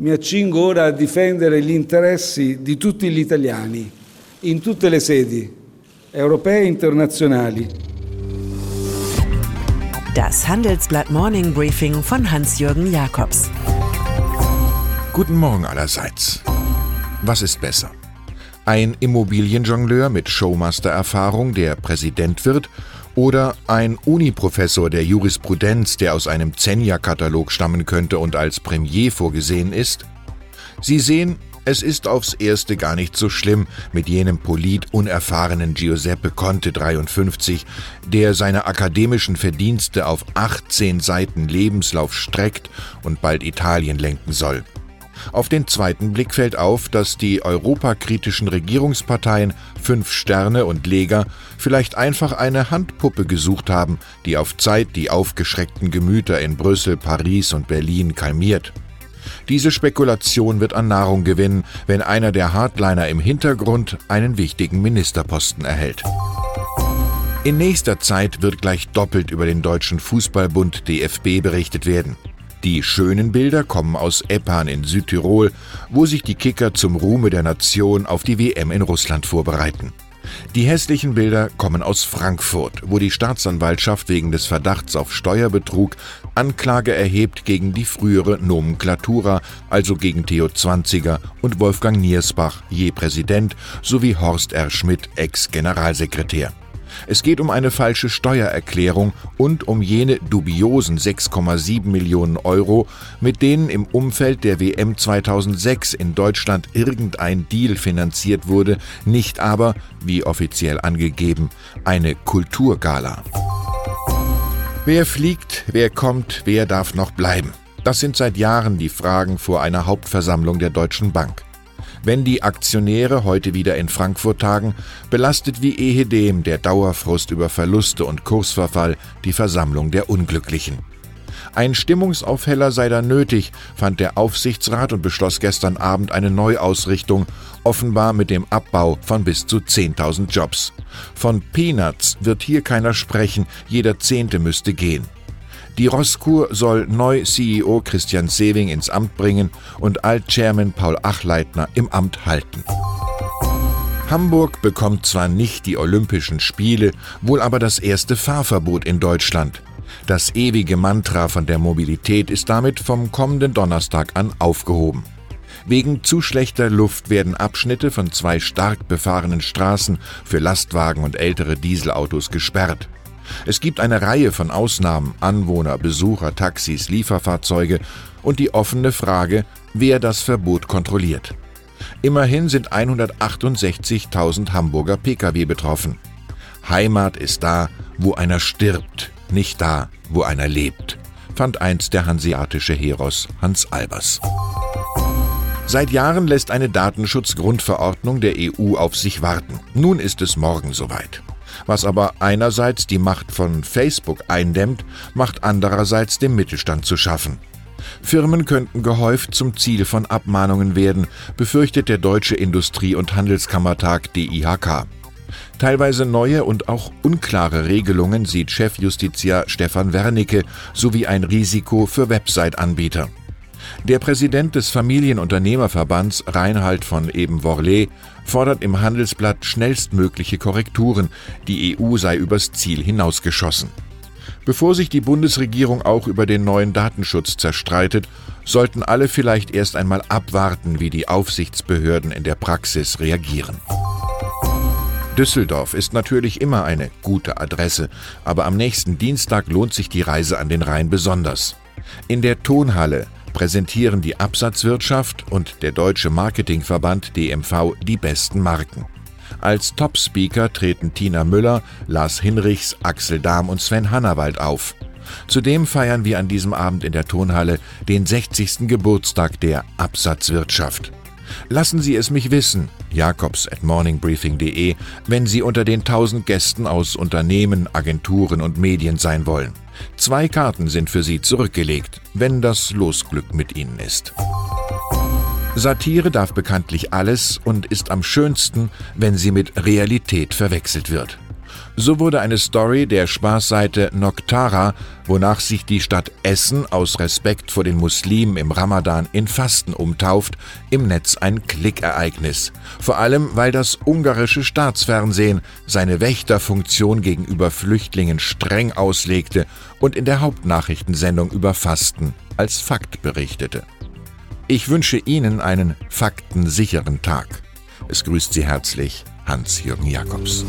mi accingo ora a difendere gli interessi di tutti gli italiani, in tutte le sedi, europee e internazionali. Das Handelsblatt Morning Briefing von Hans-Jürgen Jakobs. Guten Morgen allerseits. Was ist besser? Ein Immobilienjongleur mit Showmaster-Erfahrung, der Präsident wird, oder ein Uniprofessor der Jurisprudenz, der aus einem Zenja-Katalog stammen könnte und als Premier vorgesehen ist? Sie sehen, es ist aufs Erste gar nicht so schlimm mit jenem polit-unerfahrenen Giuseppe Conte 53, der seine akademischen Verdienste auf 18 Seiten Lebenslauf streckt und bald Italien lenken soll. Auf den zweiten Blick fällt auf, dass die europakritischen Regierungsparteien Fünf Sterne und Lega vielleicht einfach eine Handpuppe gesucht haben, die auf Zeit die aufgeschreckten Gemüter in Brüssel, Paris und Berlin kalmiert. Diese Spekulation wird an Nahrung gewinnen, wenn einer der Hardliner im Hintergrund einen wichtigen Ministerposten erhält. In nächster Zeit wird gleich doppelt über den Deutschen Fußballbund DFB berichtet werden. Die schönen Bilder kommen aus Eppan in Südtirol, wo sich die Kicker zum Ruhme der Nation auf die WM in Russland vorbereiten. Die hässlichen Bilder kommen aus Frankfurt, wo die Staatsanwaltschaft wegen des Verdachts auf Steuerbetrug Anklage erhebt gegen die frühere Nomenklatura, also gegen Theo Zwanziger und Wolfgang Niersbach, je Präsident, sowie Horst R. Schmidt, Ex-Generalsekretär. Es geht um eine falsche Steuererklärung und um jene dubiosen 6,7 Millionen Euro, mit denen im Umfeld der WM 2006 in Deutschland irgendein Deal finanziert wurde, nicht aber, wie offiziell angegeben, eine Kulturgala. Wer fliegt, wer kommt, wer darf noch bleiben? Das sind seit Jahren die Fragen vor einer Hauptversammlung der Deutschen Bank. Wenn die Aktionäre heute wieder in Frankfurt tagen, belastet wie ehedem der Dauerfrust über Verluste und Kursverfall die Versammlung der Unglücklichen. Ein Stimmungsaufheller sei da nötig, fand der Aufsichtsrat und beschloss gestern Abend eine Neuausrichtung, offenbar mit dem Abbau von bis zu 10.000 Jobs. Von Peanuts wird hier keiner sprechen, jeder Zehnte müsste gehen. Die Rosskur soll neu CEO Christian Sewing ins Amt bringen und Alt-Chairman Paul Achleitner im Amt halten. Hamburg bekommt zwar nicht die Olympischen Spiele, wohl aber das erste Fahrverbot in Deutschland. Das ewige Mantra von der Mobilität ist damit vom kommenden Donnerstag an aufgehoben. Wegen zu schlechter Luft werden Abschnitte von zwei stark befahrenen Straßen für Lastwagen und ältere Dieselautos gesperrt. Es gibt eine Reihe von Ausnahmen, Anwohner, Besucher, Taxis, Lieferfahrzeuge und die offene Frage, wer das Verbot kontrolliert. Immerhin sind 168.000 Hamburger Pkw betroffen. Heimat ist da, wo einer stirbt, nicht da, wo einer lebt, fand einst der hanseatische Heros Hans Albers. Seit Jahren lässt eine Datenschutzgrundverordnung der EU auf sich warten. Nun ist es morgen soweit was aber einerseits die Macht von Facebook eindämmt, macht andererseits dem Mittelstand zu schaffen. Firmen könnten gehäuft zum Ziel von Abmahnungen werden, befürchtet der Deutsche Industrie- und Handelskammertag DIHK. Teilweise neue und auch unklare Regelungen sieht Chefjustiziar Stefan Wernicke sowie ein Risiko für Website-Anbieter. Der Präsident des Familienunternehmerverbands Reinhard von Eben-Worlé fordert im Handelsblatt schnellstmögliche Korrekturen, die EU sei übers Ziel hinausgeschossen. Bevor sich die Bundesregierung auch über den neuen Datenschutz zerstreitet, sollten alle vielleicht erst einmal abwarten, wie die Aufsichtsbehörden in der Praxis reagieren. Düsseldorf ist natürlich immer eine gute Adresse, aber am nächsten Dienstag lohnt sich die Reise an den Rhein besonders. In der Tonhalle präsentieren die Absatzwirtschaft und der Deutsche Marketingverband DMV die besten Marken. Als Top-Speaker treten Tina Müller, Lars Hinrichs, Axel Dahm und Sven Hannawald auf. Zudem feiern wir an diesem Abend in der Tonhalle den 60. Geburtstag der Absatzwirtschaft. Lassen Sie es mich wissen, jakobs at morningbriefing.de, wenn Sie unter den 1000 Gästen aus Unternehmen, Agenturen und Medien sein wollen. Zwei Karten sind für Sie zurückgelegt, wenn das Losglück mit Ihnen ist. Satire darf bekanntlich alles und ist am schönsten, wenn sie mit Realität verwechselt wird. So wurde eine Story der Spaßseite Noktara, wonach sich die Stadt Essen aus Respekt vor den Muslimen im Ramadan in Fasten umtauft, im Netz ein Klickereignis. Vor allem, weil das ungarische Staatsfernsehen seine Wächterfunktion gegenüber Flüchtlingen streng auslegte und in der Hauptnachrichtensendung über Fasten als Fakt berichtete. Ich wünsche Ihnen einen faktensicheren Tag. Es grüßt Sie herzlich Hans-Jürgen Jakobs.